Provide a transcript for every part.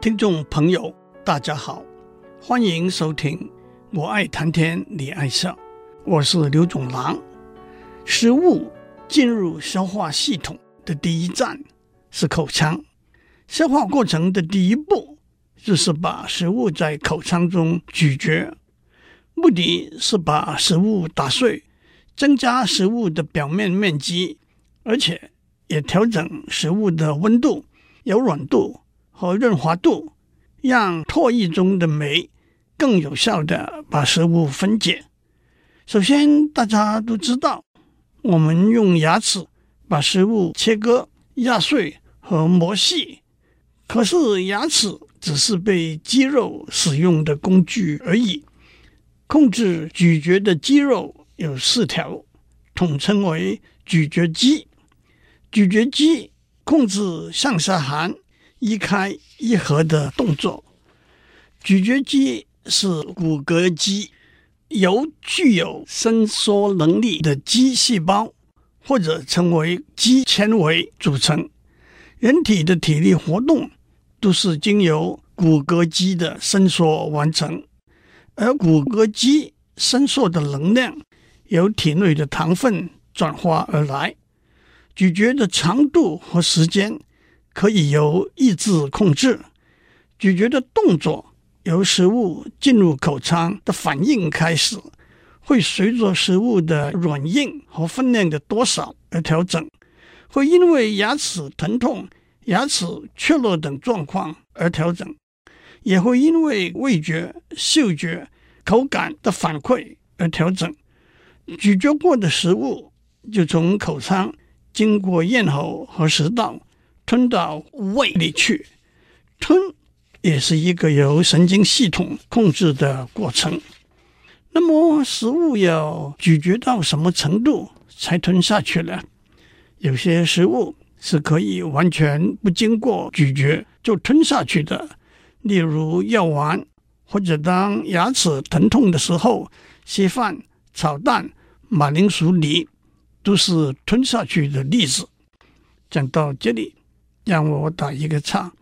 听众朋友，大家好，欢迎收听。我爱谈天，你爱笑，我是刘总郎。食物进入消化系统的第一站是口腔，消化过程的第一步就是把食物在口腔中咀嚼，目的是把食物打碎，增加食物的表面面积，而且也调整食物的温度、柔软度和润滑度，让唾液中的酶更有效地把食物分解。首先，大家都知道，我们用牙齿把食物切割、压碎和磨细，可是牙齿只是被肌肉使用的工具而已。控制咀嚼的肌肉有四条，统称为咀嚼肌。咀嚼肌控制向下含、一开、一合的动作。咀嚼肌是骨骼肌，由具有伸缩能力的肌细胞或者称为肌纤维组成。人体的体力活动都是经由骨骼肌的伸缩完成，而骨骼肌伸缩的能量由体内的糖分转化而来。咀嚼的长度和时间可以由意志控制，咀嚼的动作由食物进入口腔的反应开始，会随着食物的软硬和分量的多少而调整，会因为牙齿疼痛、牙齿缺落等状况而调整，也会因为味觉、嗅觉、口感的反馈而调整。咀嚼过的食物就从口腔。经过咽喉和食道吞到胃里去，吞也是一个由神经系统控制的过程。那么，食物要咀嚼到什么程度才吞下去呢？有些食物是可以完全不经过咀嚼就吞下去的，例如药丸，或者当牙齿疼痛的时候，稀饭、炒蛋、马铃薯泥。都是吞下去的例子。讲到这里，让我打一个岔，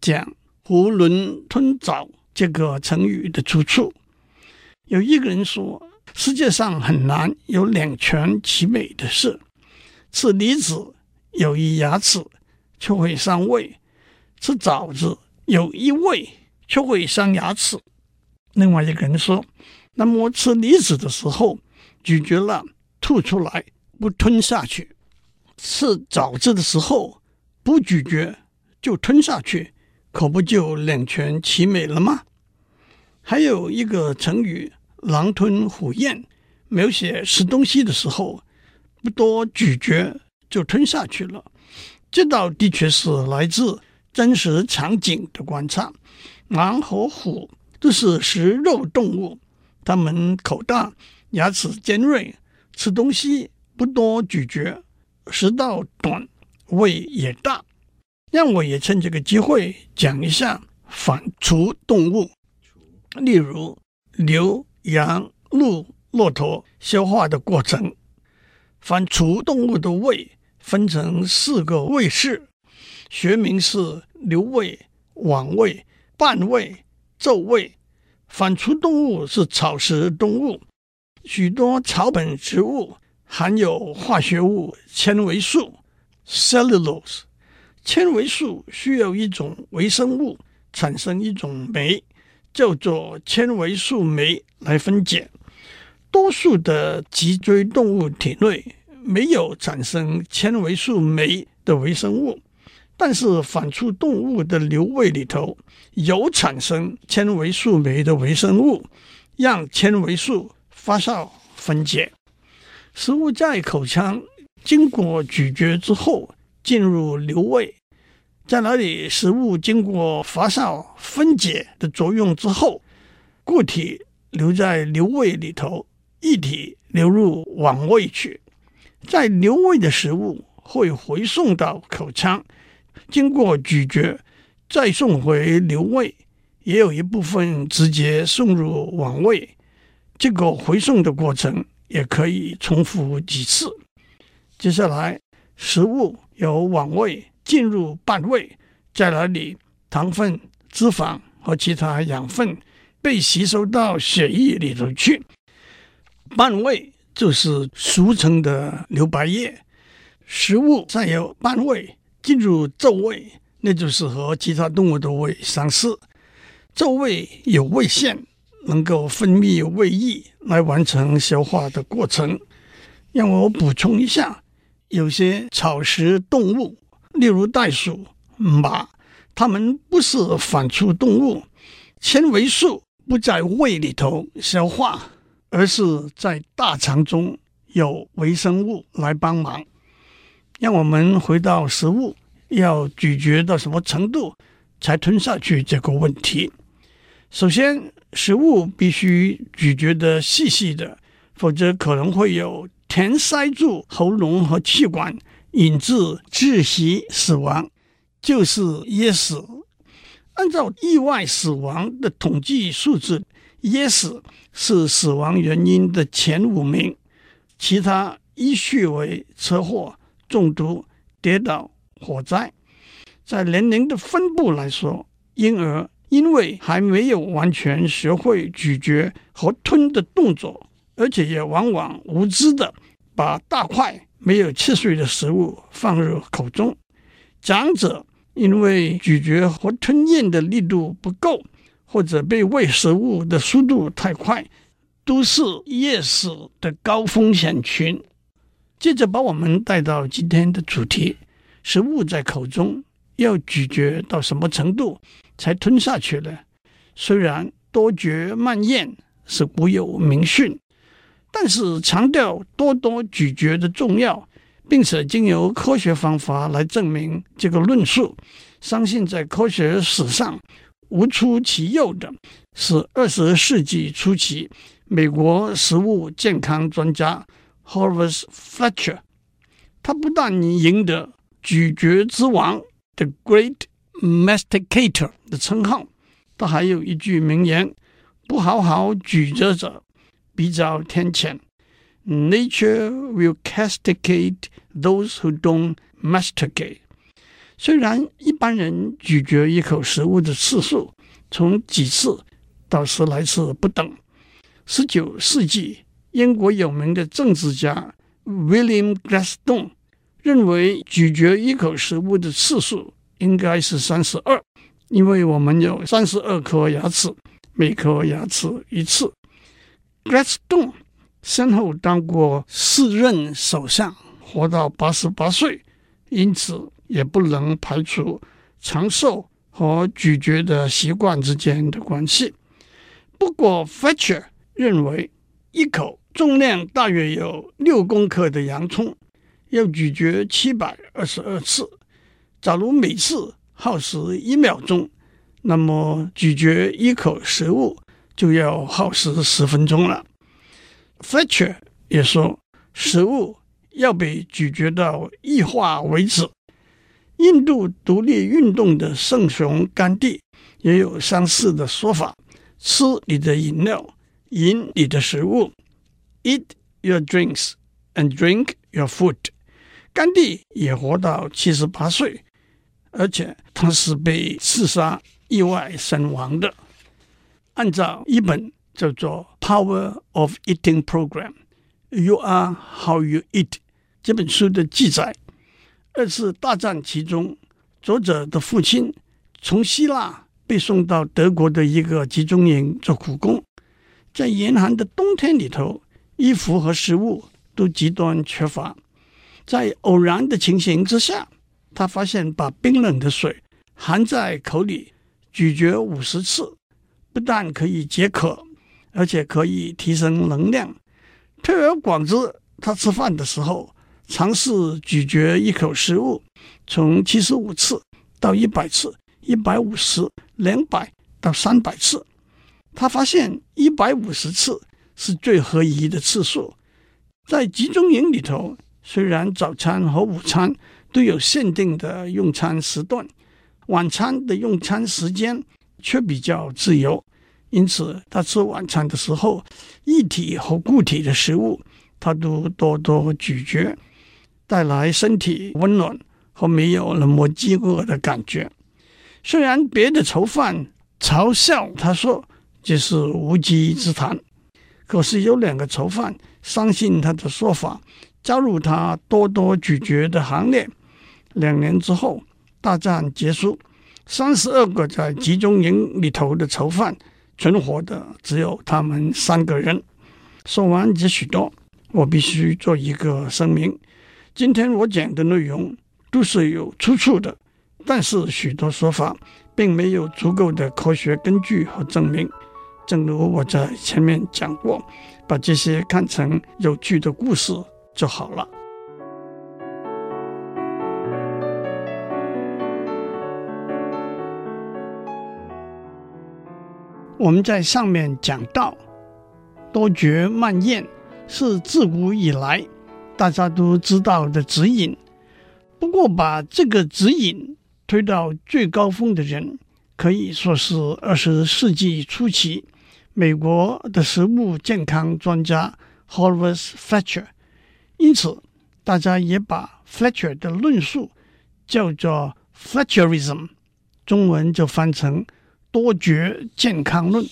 讲“囫囵吞枣”这个成语的出处。有一个人说，世界上很难有两全其美的事。吃梨子有一牙齿，却会伤胃；吃枣子有一胃，却会伤牙齿。另外一个人说，那么吃梨子的时候，咀嚼了吐出来。不吞下去，吃枣子的时候不咀嚼就吞下去，可不就两全其美了吗？还有一个成语“狼吞虎咽”，描写吃东西的时候不多咀嚼就吞下去了。这道的确是来自真实场景的观察。狼和虎都是食肉动物，它们口大，牙齿尖锐，吃东西。不多咀嚼，食道短，胃也大。让我也趁这个机会讲一下反刍动物，例如牛、羊、鹿、骆驼消化的过程。反刍动物的胃分成四个胃室，学名是牛胃、网胃、半胃、皱胃。反刍动物是草食动物，许多草本植物。含有化学物纤维素 （cellulose）。纤维素需要一种微生物产生一种酶，叫做纤维素酶来分解。多数的脊椎动物体内没有产生纤维素酶的微生物，但是反刍动物的牛胃里头有产生纤维素酶的微生物，让纤维素发酵分解。食物在口腔经过咀嚼之后进入瘤胃，在那里食物经过发酵分解的作用之后，固体留在瘤胃里头，液体流入网胃去。在瘤胃的食物会回送到口腔，经过咀嚼再送回瘤胃，也有一部分直接送入网胃。这个回送的过程。也可以重复几次。接下来，食物由网胃进入半胃，在那里糖分脂肪和其他养分被吸收到血液里头去。半胃就是俗称的留白液，食物再由半胃进入皱胃，那就是和其他动物的胃相似。皱胃有胃腺，能够分泌胃液来完成消化的过程。让我补充一下，有些草食动物，例如袋鼠、马，它们不是反刍动物，纤维素不在胃里头消化，而是在大肠中有微生物来帮忙。让我们回到食物要咀嚼到什么程度才吞下去这个问题。首先，食物必须咀嚼得细细的，否则可能会有。填塞住喉咙和气管，引致窒息死亡，就是噎死。按照意外死亡的统计数字，噎死是死亡原因的前五名，其他依序为车祸、中毒、跌倒、火灾。在年龄的分布来说，婴儿因为还没有完全学会咀嚼和吞的动作。而且也往往无知地把大块没有切碎的食物放入口中。长者因为咀嚼和吞咽的力度不够，或者被喂食物的速度太快，都是噎死的高风险群。接着把我们带到今天的主题：食物在口中要咀嚼到什么程度才吞下去呢？虽然多嚼慢咽是古有明训。但是强调多多咀嚼的重要，并且经由科学方法来证明这个论述，相信在科学史上无出其右的是二十世纪初期美国食物健康专家 Horace Fletcher。他不但赢得“咀嚼之王 ”（The Great Masticator） 的称号，他还有一句名言：“不好好咀嚼者。”比较天谴，Nature will castigate those who don't masticate。虽然一般人咀嚼一口食物的次数从几次到十来次不等。十九世纪，英国有名的政治家 William Gladstone 认为咀嚼一口食物的次数应该是三十二，因为我们有三十二颗牙齿，每颗牙齿一次。Gladstone 先后当过四任首相，活到八十八岁，因此也不能排除长寿和咀嚼的习惯之间的关系。不过，Fletcher 认为，一口重量大约有六公克的洋葱要咀嚼七百二十二次，假如每次耗时一秒钟，那么咀嚼一口食物，就要耗时十分钟了。Fletcher 也说，食物要被咀嚼到异化为止。印度独立运动的圣雄甘地也有相似的说法：吃你的饮料，饮你的食物，Eat your drinks and drink your food。甘地也活到七十八岁，而且他是被刺杀意外身亡的。按照一本叫做《Power of Eating Program》，You are how you eat 这本书的记载。二次大战期中，作者的父亲从希腊被送到德国的一个集中营做苦工，在严寒的冬天里头，衣服和食物都极端缺乏。在偶然的情形之下，他发现把冰冷的水含在口里咀嚼五十次。不但可以解渴，而且可以提升能量。推而广之，他吃饭的时候尝试咀嚼一口食物，从七十五次到一百次，一百五十、两百到三百次。他发现一百五十次是最合宜的次数。在集中营里头，虽然早餐和午餐都有限定的用餐时段，晚餐的用餐时间，却比较自由，因此他吃晚餐的时候，液体和固体的食物，他都多多咀嚼，带来身体温暖和没有那么饥饿的感觉。虽然别的囚犯嘲笑他说这是无稽之谈，可是有两个囚犯相信他的说法，加入他多多咀嚼的行列。两年之后，大战结束，三十二个在集中营里头的囚犯存活的只有他们三个人。说完这许多，我必须做一个声明：今天我讲的内容都是有出处的。但是许多说法并没有足够的科学根据和证明，正如我在前面讲过，把这些看成有趣的故事就好了。我们在上面讲到，多嚼慢咽是自古以来大家都知道的指引，不过把这个指引。推到最高峰的人，可以说是二十世纪初期美国的食物健康专家 Horace Fletcher。因此，大家也把 Fletcher 的论述叫做 Fletcherism，中文就翻成多嚼健康论。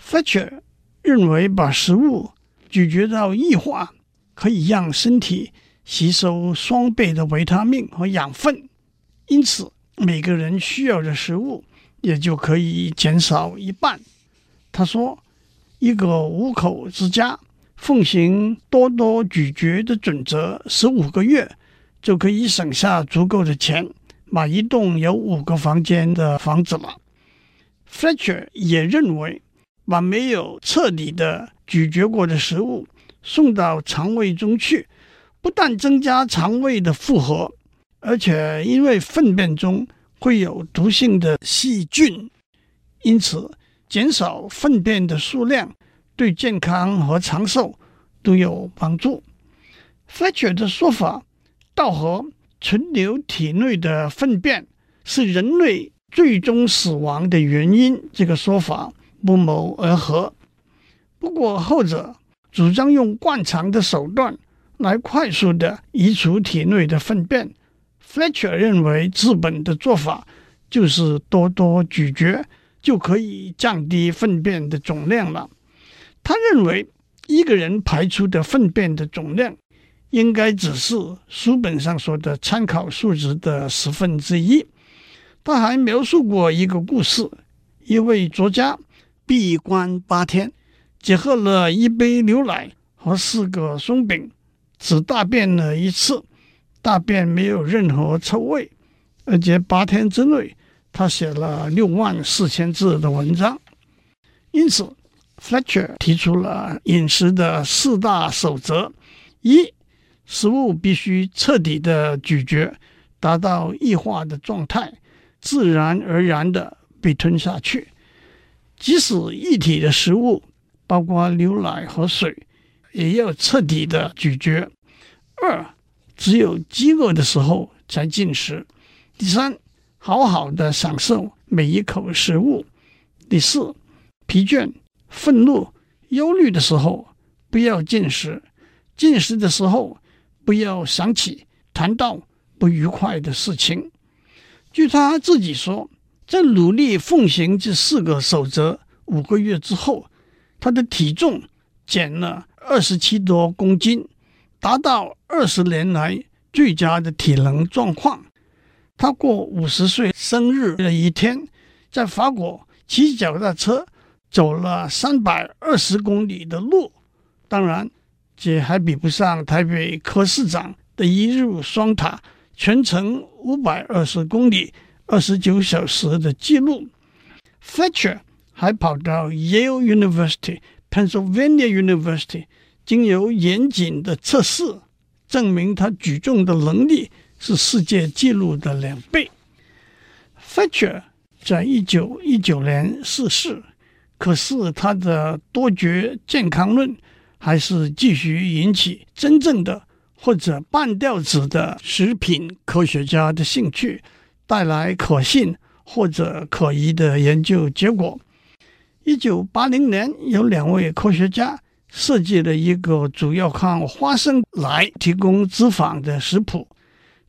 Fletcher 认为，把食物咀嚼到异化，可以让身体吸收双倍的维他命和养分。因此，每个人需要的食物也就可以减少一半。他说：“一个五口之家奉行多多咀嚼的准则，十五个月就可以省下足够的钱买一栋有五个房间的房子了。” Fletcher 也认为，把没有彻底的咀嚼过的食物送到肠胃中去，不但增加肠胃的负荷。而且，因为粪便中会有毒性的细菌，因此减少粪便的数量对健康和长寿都有帮助。Fletcher 的说法，倒和存留体内的粪便是人类最终死亡的原因，这个说法不谋而合。不过，后者主张用惯常的手段来快速地移除体内的粪便。Fletcher 认为，治本的做法就是多多咀嚼，就可以降低粪便的总量了。他认为，一个人排出的粪便的总量应该只是书本上说的参考数值的十分之一。他还描述过一个故事：一位作家闭关八天，只喝了一杯牛奶和四个松饼，只大便了一次。大便没有任何臭味，而且八天之内，他写了六万四千字的文章。因此，Fletcher 提出了饮食的四大守则：一、食物必须彻底的咀嚼，达到异化的状态，自然而然的被吞下去；即使液体的食物，包括牛奶和水，也要彻底的咀嚼。二、只有饥饿的时候才进食。第三，好好的享受每一口食物。第四，疲倦、愤怒、忧虑的时候不要进食。进食的时候不要想起谈到不愉快的事情。据他自己说，在努力奉行这四个守则五个月之后，他的体重减了二十七多公斤。达到二十年来最佳的体能状况。他过五十岁生日的一天，在法国骑脚踏车走了三百二十公里的路。当然，这还比不上台北柯市长的一日双塔全程五百二十公里二十九小时的记录。Fletcher 还跑到 Yale University、Pennsylvania University。经由严谨的测试，证明他举重的能力是世界纪录的两倍。Fletcher 在一九一九年逝世，可是他的多嚼健康论还是继续引起真正的或者半吊子的食品科学家的兴趣，带来可信或者可疑的研究结果。一九八零年，有两位科学家。设计了一个主要靠花生来提供脂肪的食谱。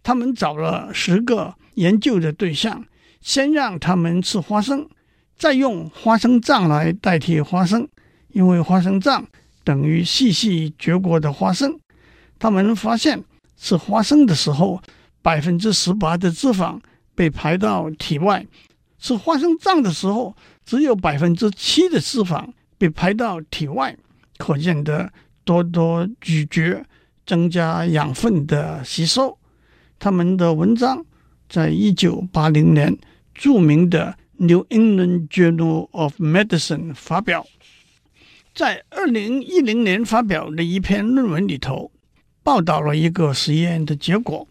他们找了十个研究的对象，先让他们吃花生，再用花生酱来代替花生，因为花生酱等于细细嚼过的花生。他们发现吃花生的时候，百分之十八的脂肪被排到体外；吃花生酱的时候，只有百分之七的脂肪被排到体外。可见的多多咀嚼，增加养分的吸收。他们的文章在一九八零年著名的《New England Journal of Medicine》发表，在二零一零年发表的一篇论文里头，报道了一个实验的结果：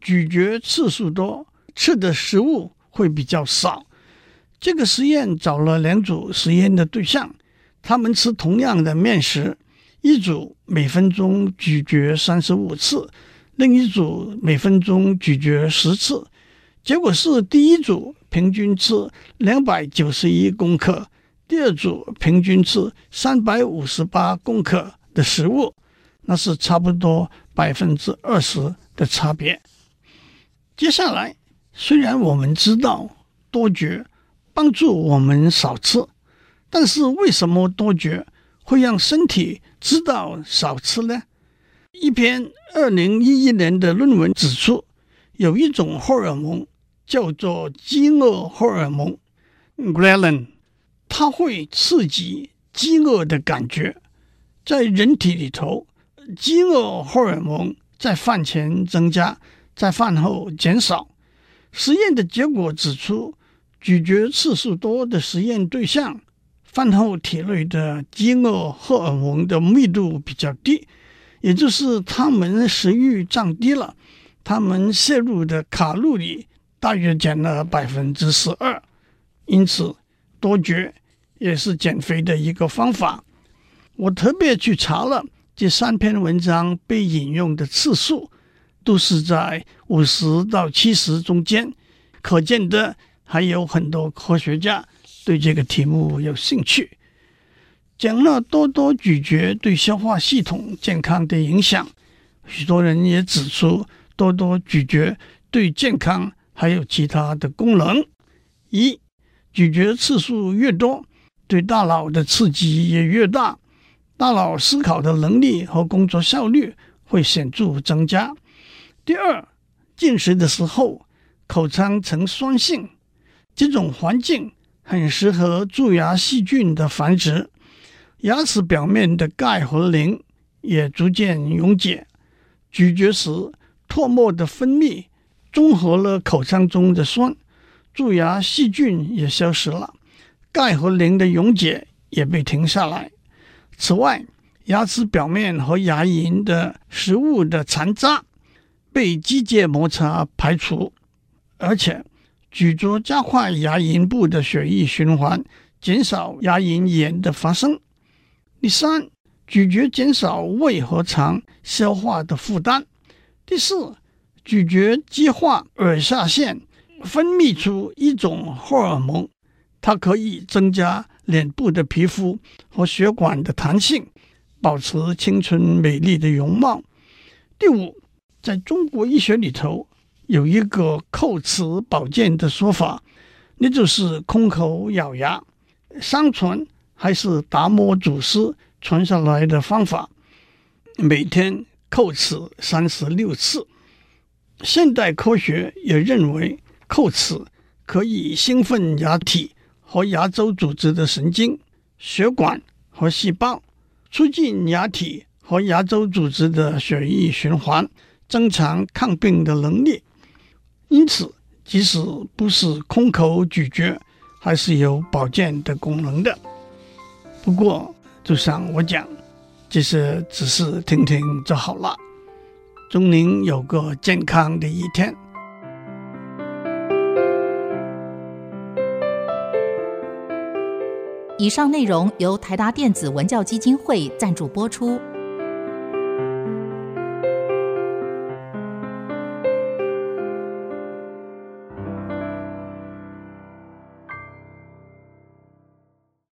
咀嚼次数多，吃的食物会比较少。这个实验找了两组实验的对象，他们吃同样的面食，一组每分钟咀嚼三十五次，另一组每分钟咀嚼十次。结果是第一组平均吃两百九十一公克，第二组平均吃三百五十八公克的食物。那是差不多百分之二十的差别。接下来，虽然我们知道多觉帮助我们少吃，但是为什么多觉会让身体知道少吃呢？一篇二零一一年的论文指出，有一种荷尔蒙叫做饥饿荷尔蒙 （ghrelin），它会刺激饥饿的感觉，在人体里头。饥饿荷尔蒙在饭前增加，在饭后减少。实验的结果指出，咀嚼次数多的实验对象，饭后体内的饥饿荷尔蒙的密度比较低，也就是他们食欲降低了，他们摄入的卡路里大约减了百分之十二。因此，多嚼也是减肥的一个方法。我特别去查了。这三篇文章被引用的次数都是在五十到七十中间，可见的还有很多科学家对这个题目有兴趣。讲了多多咀嚼对消化系统健康的影响，许多人也指出多多咀嚼对健康还有其他的功能。一，咀嚼次数越多，对大脑的刺激也越大。大脑思考的能力和工作效率会显著增加。第二，进食的时候口腔呈酸性，这种环境很适合蛀牙细菌的繁殖，牙齿表面的钙和磷也逐渐溶解。咀嚼时唾沫的分泌中和了口腔中的酸，蛀牙细菌也消失了，钙和磷的溶解也被停下来。此外，牙齿表面和牙龈的食物的残渣被机械摩擦排除，而且咀嚼加快牙龈部的血液循环，减少牙龈炎的发生。第三，咀嚼减少胃和肠消化的负担。第四，咀嚼激化耳下腺分泌出一种荷尔蒙，它可以增加。脸部的皮肤和血管的弹性，保持青春美丽的容貌。第五，在中国医学里头有一个叩齿保健的说法，那就是空口咬牙。相传还是达摩祖师传下来的方法，每天叩齿三十六次。现代科学也认为叩齿可以兴奋牙体。和牙周组织的神经、血管和细胞，促进牙体和牙周组织的血液循环，增强抗病的能力。因此，即使不是空口咀嚼，还是有保健的功能的。不过，就像我讲，这些只是听听就好了。祝您有个健康的一天。以上内容由台达电子文教基金会赞助播出。